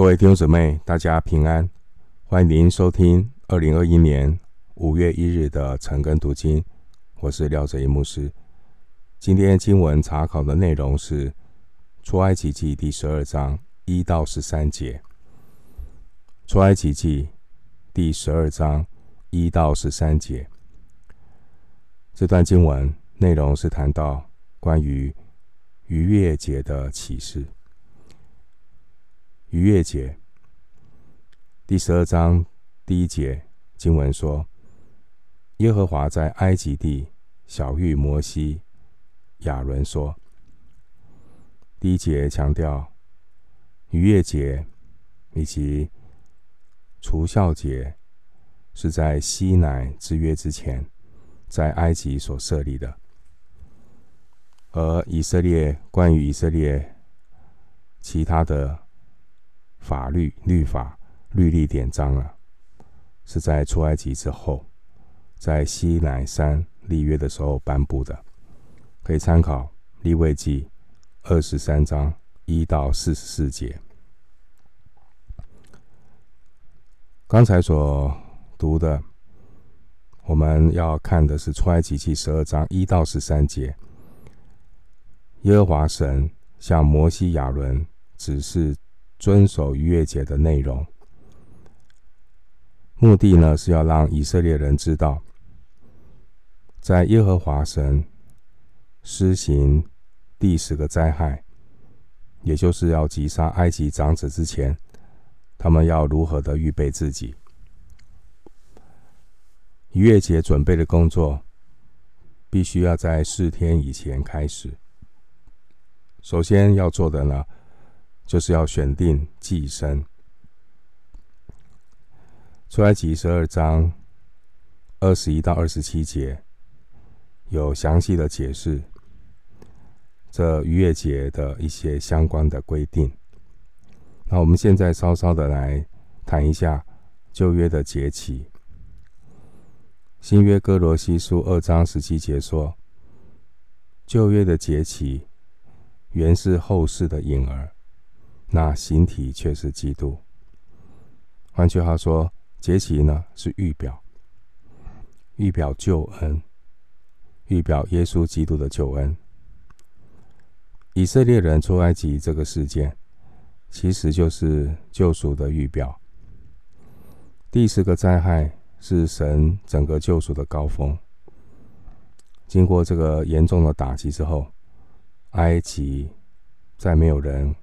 各位弟兄姊妹，大家平安！欢迎您收听二零二一年五月一日的晨更读经，我是廖哲一牧师。今天经文查考的内容是出埃及记第十二章一到十三节。出埃及记第十二章一到十三节，这段经文内容是谈到关于逾越节的启示。逾越节第十二章第一节经文说：“耶和华在埃及地晓諭摩西、亚伦说。”第一节强调逾越节以及除酵节是在西乃之约之前，在埃及所设立的，而以色列关于以色列其他的。法律、律法、律例典章啊，是在出埃及之后，在西乃山立约的时候颁布的，可以参考立位记二十三章一到四十四节。刚才所读的，我们要看的是出埃及记十二章一到十三节。耶和华神向摩西、亚伦指示。遵守逾越节的内容，目的呢是要让以色列人知道，在耶和华神施行第十个灾害，也就是要击杀埃及长子之前，他们要如何的预备自己。逾越节准备的工作，必须要在四天以前开始。首先要做的呢，就是要选定祭生。出埃及十二章二十一到二十七节有详细的解释这逾越节的一些相关的规定。那我们现在稍稍的来谈一下旧约的节期。新约哥罗西书二章十七节说，旧约的节期原是后世的影儿。那形体却是基督。换句话说，节期呢是预表，预表救恩，预表耶稣基督的救恩。以色列人出埃及这个事件，其实就是救赎的预表。第十个灾害是神整个救赎的高峰。经过这个严重的打击之后，埃及再没有人。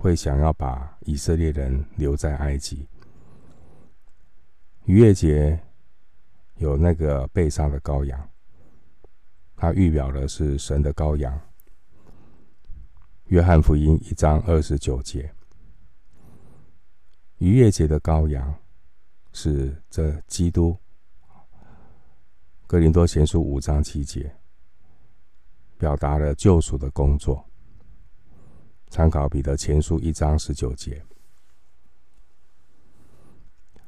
会想要把以色列人留在埃及。逾越节有那个被杀的羔羊，它预表的是神的羔羊。约翰福音一章二十九节，逾越节的羔羊是这基督。哥林多前书五章七节，表达了救赎的工作。参考彼得前书一章十九节。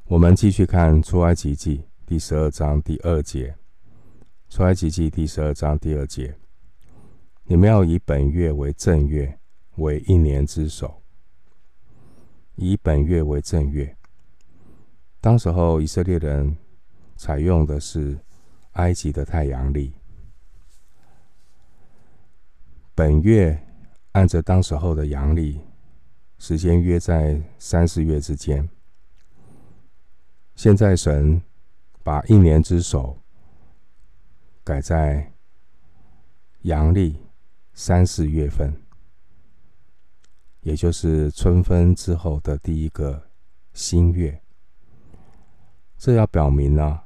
我们继续看出埃及记第十二章第二节。出埃及记第十二章第二节：你们要以本月为正月，为一年之首。以本月为正月。当时候以色列人采用的是埃及的太阳历。本月。按着当时候的阳历，时间约在三四月之间。现在神把一年之首改在阳历三四月份，也就是春分之后的第一个新月。这要表明呢，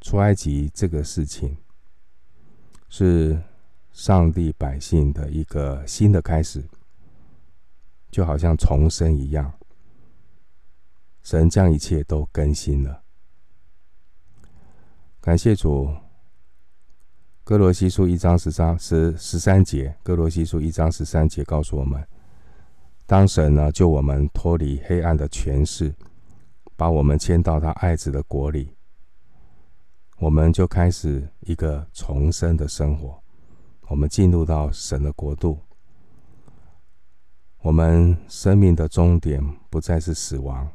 出埃及这个事情是。上帝百姓的一个新的开始，就好像重生一样。神将一切都更新了。感谢主。哥罗西书一章十三十十三节，哥罗西书一章十三节告诉我们：当神呢救我们脱离黑暗的权势，把我们迁到他爱子的国里，我们就开始一个重生的生活。我们进入到神的国度，我们生命的终点不再是死亡。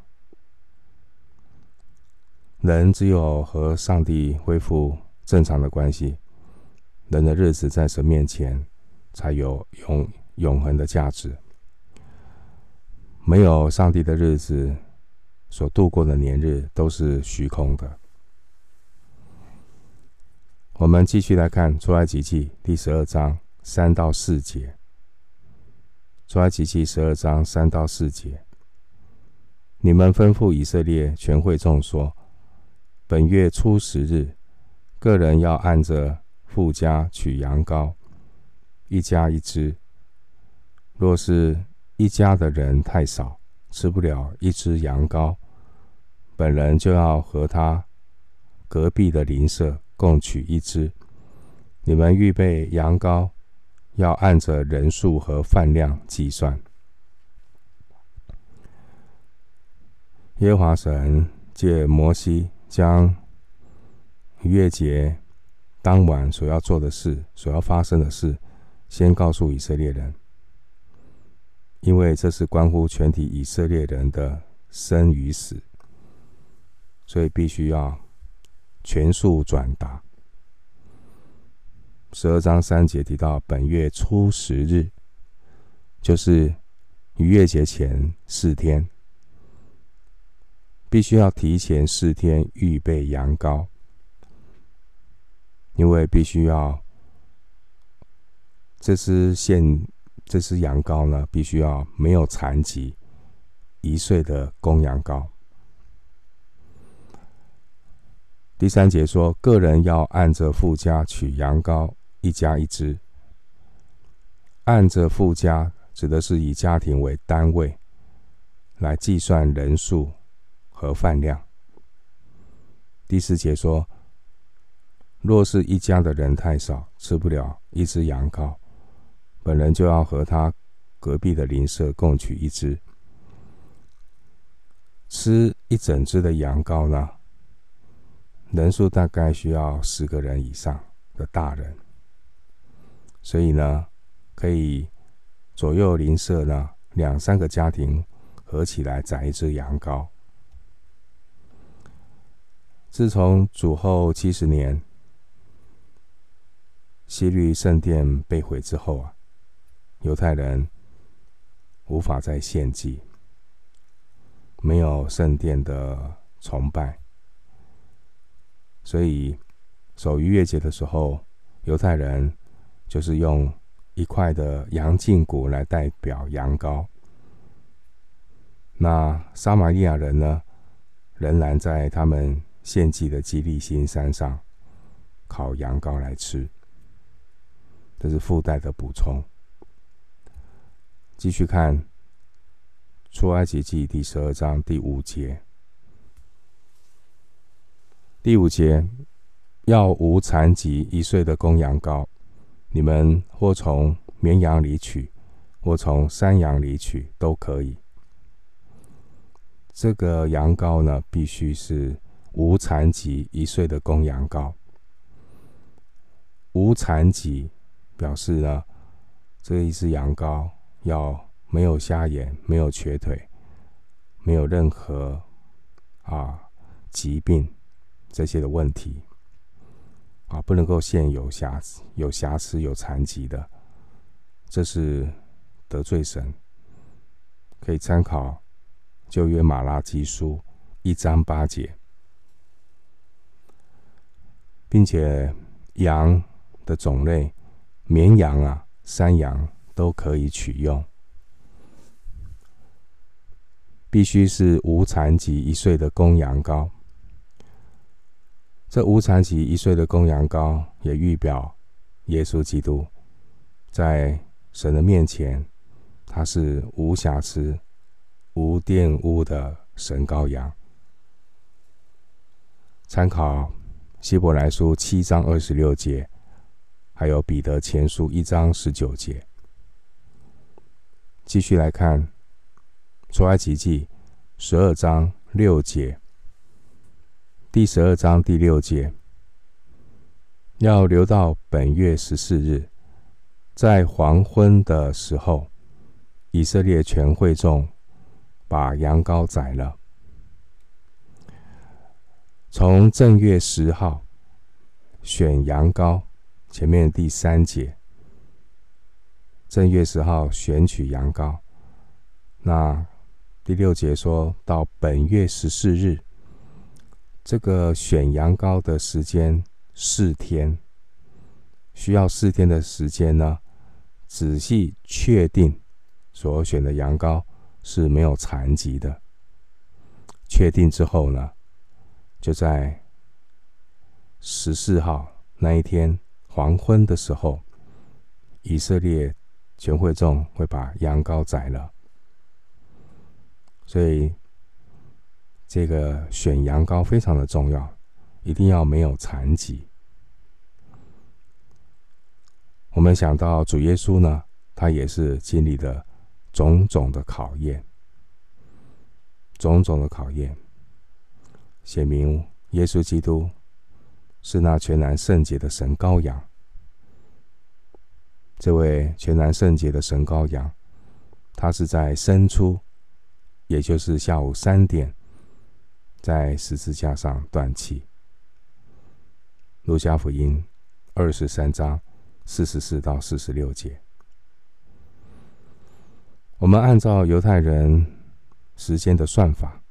人只有和上帝恢复正常的关系，人的日子在神面前才有永永恒的价值。没有上帝的日子，所度过的年日都是虚空的。我们继续来看出埃及记第十二章三到四节。出埃及记十二章三到四节，你们吩咐以色列全会众说：本月初十日，各人要按着父家取羊羔，一家一只。若是一家的人太少，吃不了一只羊羔，本人就要和他隔壁的邻舍共取一只。你们预备羊羔，要按着人数和饭量计算。耶和华神借摩西将逾越节当晚所要做的事、所要发生的事，先告诉以色列人。因为这是关乎全体以色列人的生与死，所以必须要全数转达。十二章三节提到，本月初十日，就是逾越节前四天，必须要提前四天预备羊羔，因为必须要这只现。这只羊羔呢，必须要没有残疾，一岁的公羊羔。第三节说，个人要按着父家取羊羔，一家一只。按着父家指的是以家庭为单位来计算人数和饭量。第四节说，若是一家的人太少，吃不了一只羊羔。本人就要和他隔壁的邻舍共取一只，吃一整只的羊羔呢，人数大概需要十个人以上的大人，所以呢，可以左右邻舍呢两三个家庭合起来宰一只羊羔。自从主后七十年西律圣殿被毁之后啊。犹太人无法再献祭，没有圣殿的崇拜，所以守逾越节的时候，犹太人就是用一块的羊胫骨来代表羊羔。那撒玛利亚人呢，仍然在他们献祭的基利心山上烤羊羔来吃，这是附带的补充。继续看《出埃及记》第十二章第五节。第五节要无残疾一岁的公羊羔，你们或从绵羊里取，或从山羊里取都可以。这个羊羔呢，必须是无残疾一岁的公羊羔。无残疾表示呢，这一只羊羔。要没有瞎眼，没有瘸腿，没有任何啊疾病这些的问题啊，不能够现有瑕疵、有瑕疵、有残疾的，这是得罪神。可以参考旧约马拉基书一章八节，并且羊的种类，绵羊啊，山羊。都可以取用，必须是无残疾一岁的公羊羔。这无残疾一岁的公羊羔也预表耶稣基督在神的面前，他是无瑕疵、无玷污的神羔羊。参考希伯来书七章二十六节，还有彼得前书一章十九节。继续来看《出埃及记》十二章六节，第十二章第六节，要留到本月十四日，在黄昏的时候，以色列全会众把羊羔宰了。从正月十号选羊羔，前面第三节，正月十号选取羊羔。那第六节说到本月十四日，这个选羊羔的时间四天，需要四天的时间呢，仔细确定所选的羊羔是没有残疾的。确定之后呢，就在十四号那一天黄昏的时候，以色列全会众会把羊羔宰了。所以，这个选羊羔非常的重要，一定要没有残疾。我们想到主耶稣呢，他也是经历了种种的考验，种种的考验。写明耶稣基督是那全然圣洁的神羔羊。这位全然圣洁的神羔羊，他是在生出，也就是下午三点，在十字架上断气。路加福音二十三章四十四到四十六节。我们按照犹太人时间的算法。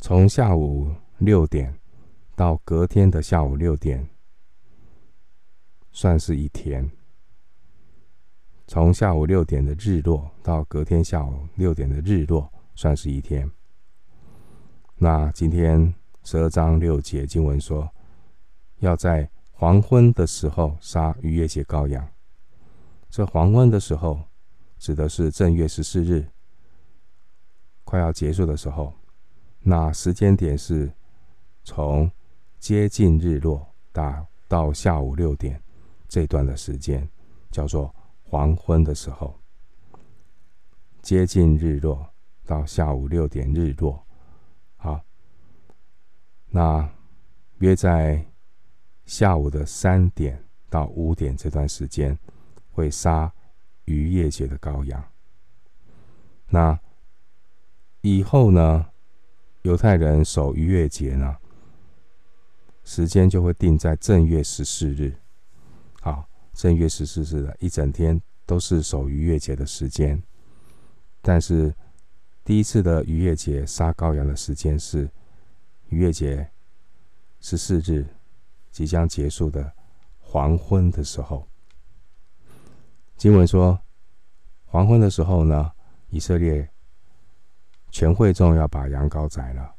从下午六点到隔天的下午六点，算是一天；从下午六点的日落到隔天下午六点的日落，算是一天。那今天十二章六节经文说，要在黄昏的时候杀逾越节羔羊。这黄昏的时候，指的是正月十四日快要结束的时候。那时间点是从接近日落到到下午六点这段的时间，叫做黄昏的时候。接近日落到下午六点日落，那约在下午的三点到五点这段时间会杀逾越节的羔羊。那以后呢？犹太人守逾越节呢，时间就会定在正月十四日。好，正月十四日的一整天都是守逾越节的时间。但是第一次的逾越节杀羔羊的时间是逾越节十四日即将结束的黄昏的时候。经文说，黄昏的时候呢，以色列。全会众要把羊羔宰了，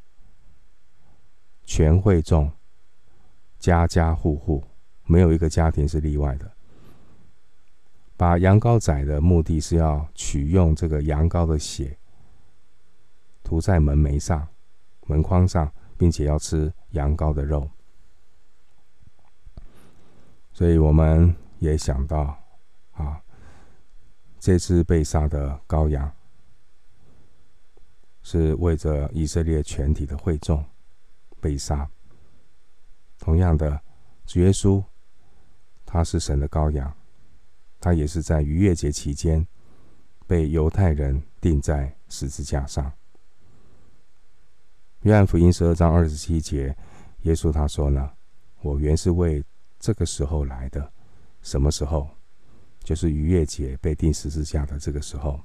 全会众，家家户户，没有一个家庭是例外的。把羊羔宰的目的是要取用这个羊羔的血，涂在门楣上、门框上，并且要吃羊羔的肉。所以我们也想到，啊，这只被杀的羔羊。是为着以色列全体的会众被杀。同样的，主耶稣他是神的羔羊，他也是在逾越节期间被犹太人钉在十字架上。约翰福音十二章二十七节，耶稣他说呢：“我原是为这个时候来的。什么时候？就是逾越节被钉十字架的这个时候。”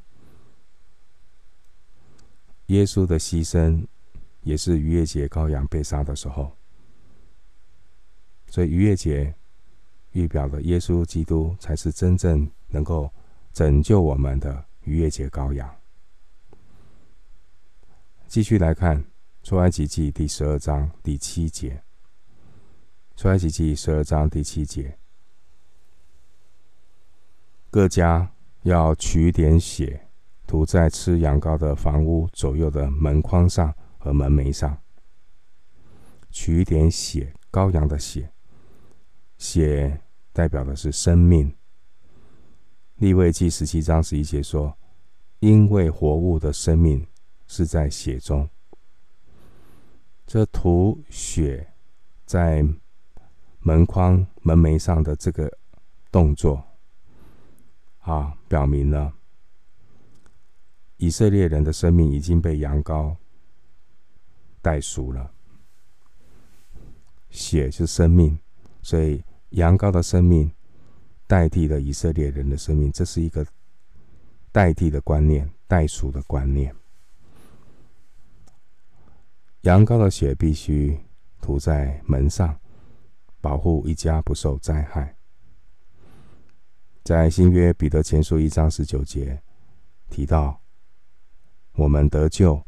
耶稣的牺牲也是逾越节羔羊被杀的时候，所以逾越节预表的耶稣基督才是真正能够拯救我们的逾越节羔羊。继续来看出埃及记第十二章第七节，出埃及记十二章第七节，各家要取点血。涂在吃羊羔的房屋左右的门框上和门楣上，取一点血，羔羊的血，血代表的是生命。利未记十七章十一节说：“因为活物的生命是在血中。”这涂血在门框、门楣上的这个动作，啊，表明了。以色列人的生命已经被羊羔代赎了，血是生命，所以羊羔的生命代替了以色列人的生命，这是一个代替的观念，代赎的观念。羊羔的血必须涂在门上，保护一家不受灾害。在新约彼得前书一章十九节提到，我们得救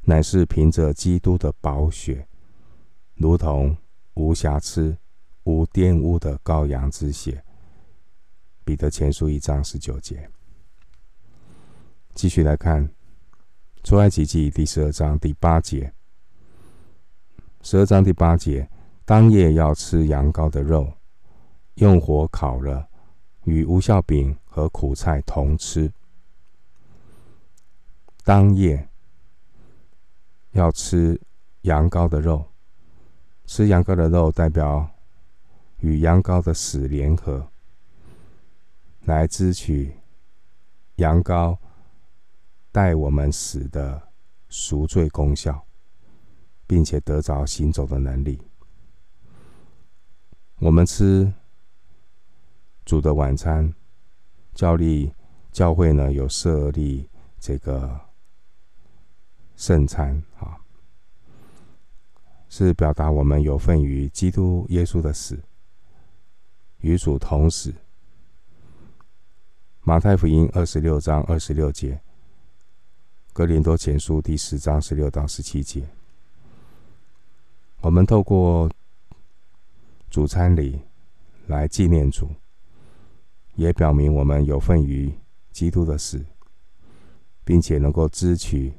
乃是凭着基督的宝血，如同无瑕疵、无玷污的羔羊之血。彼得前书一章十九节。继续来看出埃及记第十二章第八节。十二章第八节，当夜要吃羊羔的肉，用火烤了，与无效饼和苦菜同吃。当夜要吃羊羔的肉，吃羊羔的肉代表与羊羔的死联合，来支取羊羔带我们死的赎罪功效。并且得着行走的能力。我们吃主的晚餐，教立教会呢有设立这个圣餐啊，是表达我们有份于基督耶稣的死，与主同死。马太福音二十六章二十六节，哥林多前书第十章十六到十七节。我们透过主餐礼来纪念主，也表明我们有份于基督的死，并且能够支取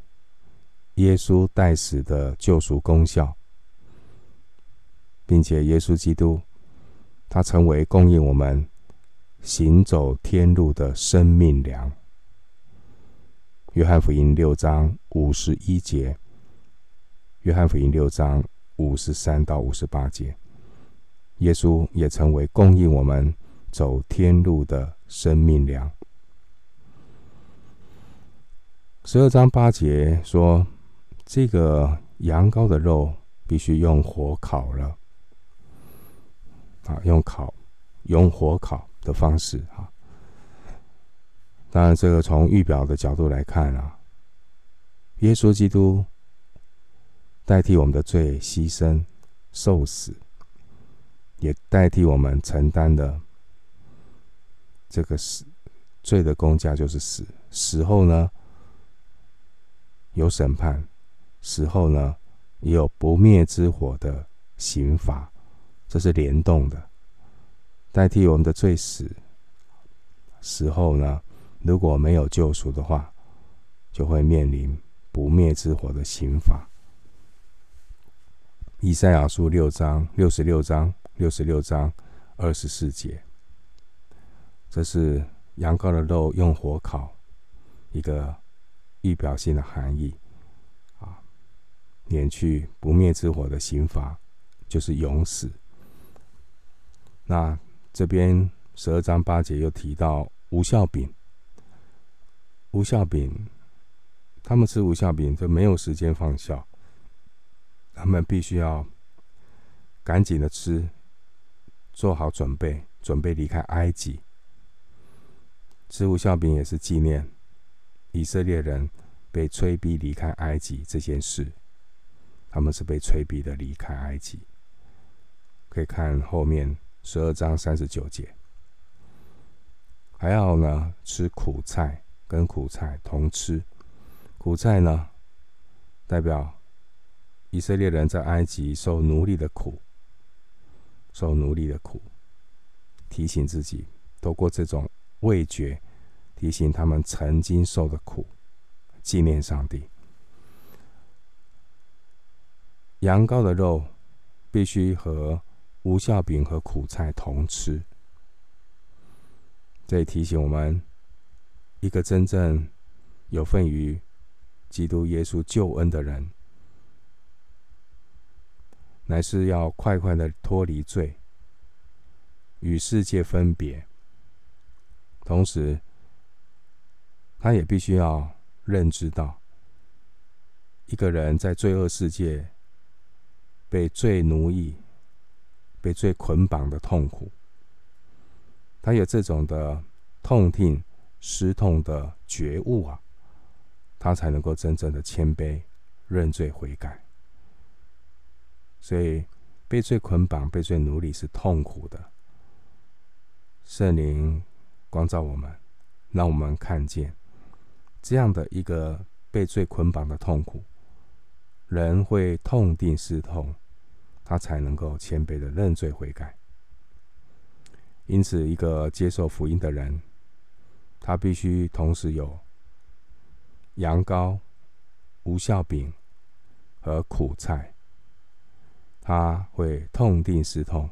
耶稣代死的救赎功效，并且耶稣基督他成为供应我们行走天路的生命粮。约翰福音六章五十一节，约翰福音六章。五十三到五十八节，耶稣也成为供应我们走天路的生命粮。十二章八节说，这个羊羔的肉必须用火烤了，啊，用烤，用火烤的方式啊。当然，这个从预表的角度来看啊，耶稣基督。代替我们的罪牺牲、受死，也代替我们承担的这个死罪的工价就是死。死后呢，有审判；死后呢，也有不灭之火的刑罚，这是联动的。代替我们的罪死，死后呢，如果没有救赎的话，就会面临不灭之火的刑罚。以赛亚书六章六十六章六十六章二十四节，这是羊羔的肉用火烤，一个预表性的含义啊，免去不灭之火的刑罚，就是永死。那这边十二章八节又提到无酵饼，无效饼，他们吃无效饼就没有时间放酵。他们必须要赶紧的吃，做好准备，准备离开埃及。吃无酵饼也是纪念以色列人被催逼离开埃及这件事。他们是被催逼的离开埃及。可以看后面十二章三十九节。还要呢，吃苦菜，跟苦菜同吃。苦菜呢，代表。以色列人在埃及受奴隶的苦，受奴隶的苦，提醒自己，透过这种味觉，提醒他们曾经受的苦，纪念上帝。羊羔的肉必须和无效饼和苦菜同吃，这提醒我们，一个真正有份于基督耶稣救恩的人。乃是要快快的脱离罪，与世界分别。同时，他也必须要认知到，一个人在罪恶世界被罪奴役、被罪捆绑的痛苦，他有这种的痛定思痛的觉悟啊，他才能够真正的谦卑、认罪悔改。所以，被罪捆绑、被罪奴隶是痛苦的。圣灵光照我们，让我们看见这样的一个被罪捆绑的痛苦，人会痛定思痛，他才能够谦卑的认罪悔改。因此，一个接受福音的人，他必须同时有羊羔、无酵饼和苦菜，他会痛定思痛，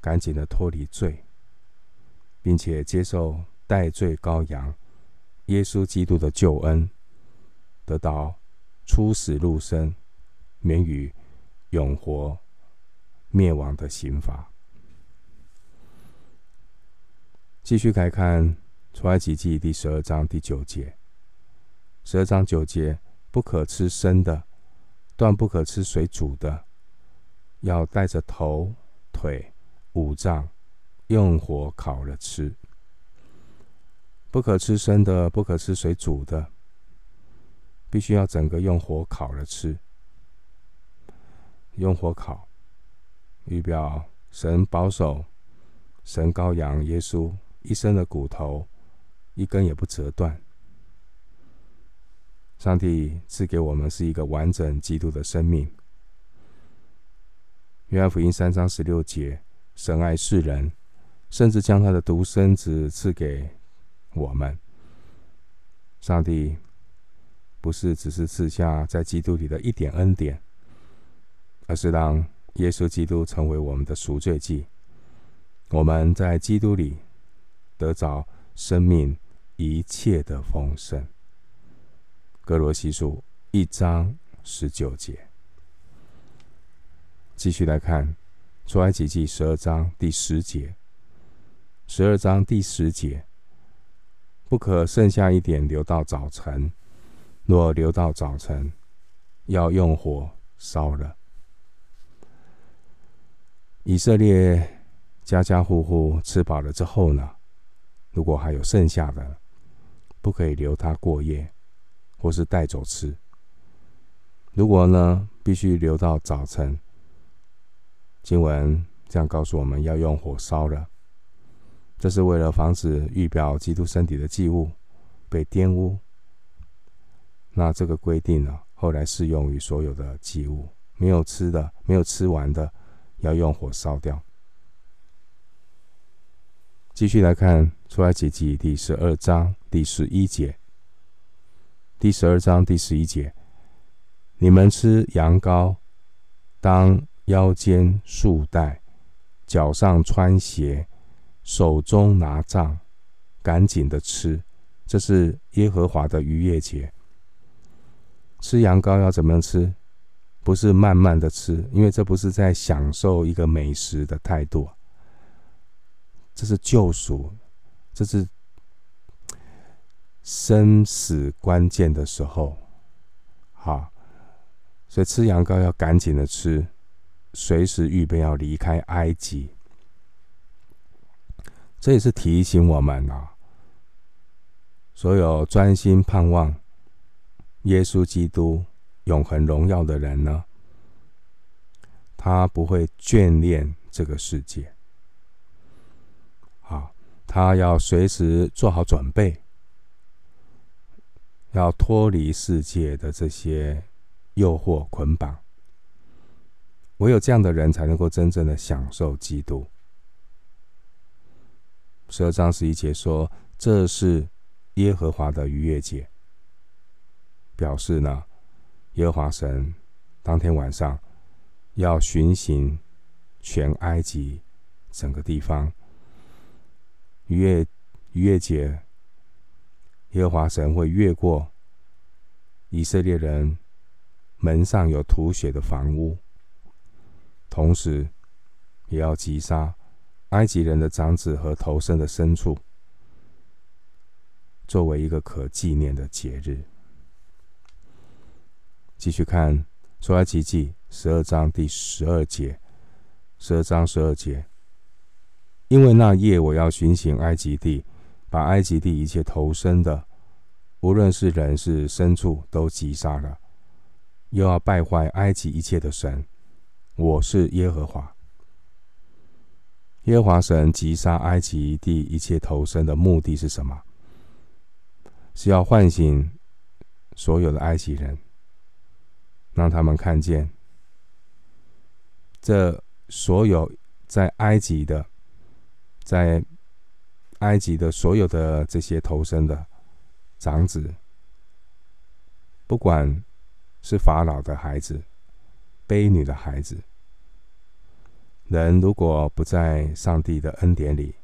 赶紧的脱离罪。并且接受代罪羔羊耶稣基督的救恩，得到出死入生、免于永活灭亡的刑罚。继续来看出埃及记第十二章第九节，十二章九节：不可吃生的，断不可吃水煮的，要带着头、腿、五脏。用火烤了吃，不可吃生的，不可吃水煮的，必须要整个用火烤了吃。用火烤，预表神保守神羔羊耶稣一生的骨头一根也不折断。上帝赐给我们是一个完整基督的生命。约翰福音三章十六节，神爱世人。甚至将他的独生子赐给我们。上帝不是只是赐下在基督里的一点恩典，而是让耶稣基督成为我们的赎罪祭。我们在基督里得着生命一切的丰盛。歌罗西书一章十九节。继续来看出埃及记十二章第十节。十二章第十节，不可剩下一点留到早晨，若留到早晨，要用火烧了。以色列家家户户吃饱了之后呢，如果还有剩下的，不可以留它过夜，或是带走吃。如果呢，必须留到早晨，经文这样告诉我们要用火烧了。这是为了防止预表基督身体的祭物被玷污。那这个规定呢，后来适用于所有的祭物，没有吃的、没有吃完的，要用火烧掉。继续来看出埃及记第十二章第十一节。第十二章第十一节，你们吃羊羔，当腰间束带，脚上穿鞋。手中拿杖，赶紧的吃，这是耶和华的逾越节。吃羊羔要怎么样吃？不是慢慢的吃，因为这不是在享受一个美食的态度。这是救赎，这是生死关键的时候。好，所以吃羊羔要赶紧的吃，随时预备要离开埃及。这也是提醒我们啊，所有专心盼望耶稣基督永恒荣耀的人呢，他不会眷恋这个世界。好，他要随时做好准备，要脱离世界的这些诱惑捆绑。唯有这样的人，才能够真正的享受基督。十二章十一节说：“这是耶和华的逾越节。”表示呢，耶和华神当天晚上要巡行全埃及整个地方。逾越逾越节，耶和华神会越过以色列人门上有涂血的房屋，同时也要击杀。埃及人的长子和头生的牲畜，作为一个可纪念的节日。继续看出埃及记十二章第十二节，十二章十二节，因为那夜我要巡行埃及地，把埃及地一切头生的，无论是人是牲畜，都击杀了，又要败坏埃及一切的神。我是耶和华。耶和华神击杀埃及地一切头生的目的是什么？是要唤醒所有的埃及人。让他们看见，这所有在埃及的，在埃及的所有的这些头生的长子，不管是法老的孩子、婢女的孩子，人如果不在上帝的恩典里，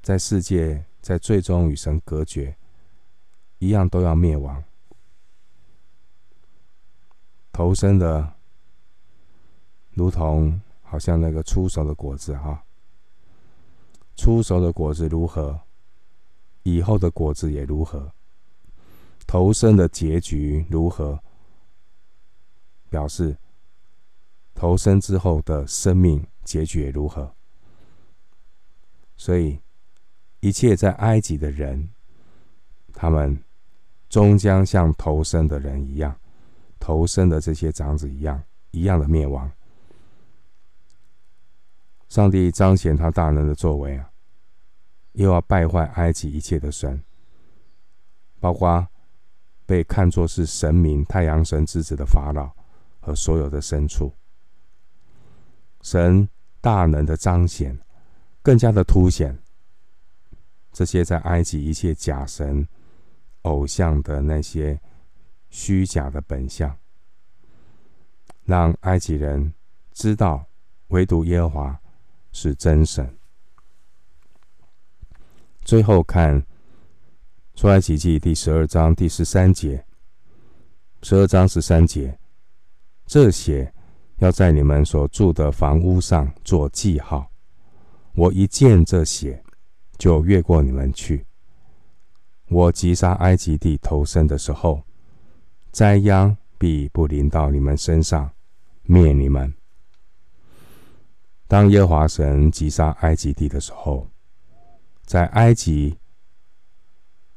在世界在最终与神隔绝，一样都要灭亡。头生的，如同好像那个初熟的果子哈，初熟的果子如何，以后的果子也如何。头生的结局如何，表示投生之后的生命结局如何。所以，一切在埃及的人，他们终将像投生的人一样。投生的这些长子一样，一样的灭亡。上帝彰显他大能的作为啊，又要败坏埃及一切的神，包括被看作是神明太阳神之子的法老和所有的牲畜。神大能的彰显，更加的凸显这些在埃及一切假神偶像的那些。虚假的本相，让埃及人知道，唯独耶和华是真神。最后看出埃及记第十二章第十三节，十二章十三节，这些要在你们所住的房屋上做记号。我一见这血，就越过你们去。我击杀埃及地头生的时候。灾殃必不临到你们身上，灭你们。当耶和华神击杀埃及地的时候，在埃及，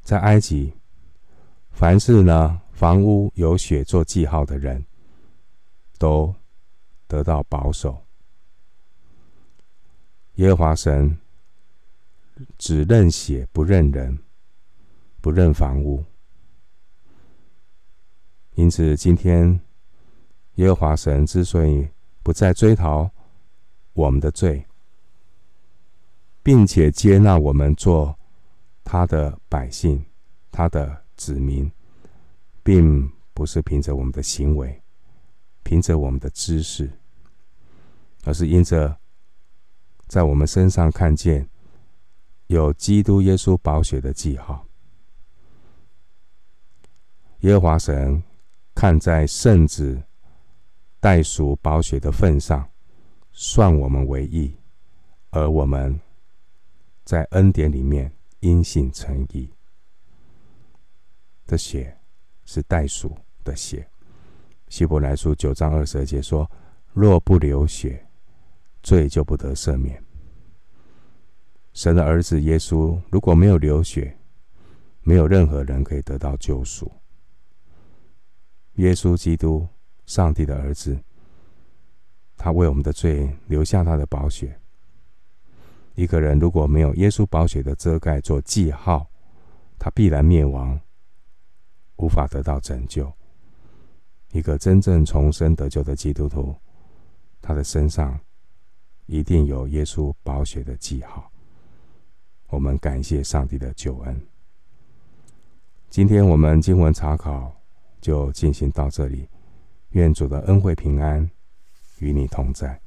在埃及，凡是呢房屋有血做记号的人，都得到保守。耶和华神只认血，不认人，不认房屋。因此，今天耶和华神之所以不再追讨我们的罪，并且接纳我们做他的百姓、他的子民，并不是凭着我们的行为、凭着我们的知识，而是因着在我们身上看见有基督耶稣宝血的记号。耶和华神。看在圣子代赎宝血的份上，算我们为义，而我们在恩典里面因信称义。的血是代赎的血。希伯来书九章二十二节说：“若不流血，罪就不得赦免。”神的儿子耶稣如果没有流血，没有任何人可以得到救赎。耶稣基督，上帝的儿子，他为我们的罪留下他的宝血。一个人如果没有耶稣宝血的遮盖做记号，他必然灭亡，无法得到拯救。一个真正重生得救的基督徒，他的身上一定有耶稣宝血的记号。我们感谢上帝的救恩。今天我们经文查考。就进行到这里，愿主的恩惠平安与你同在。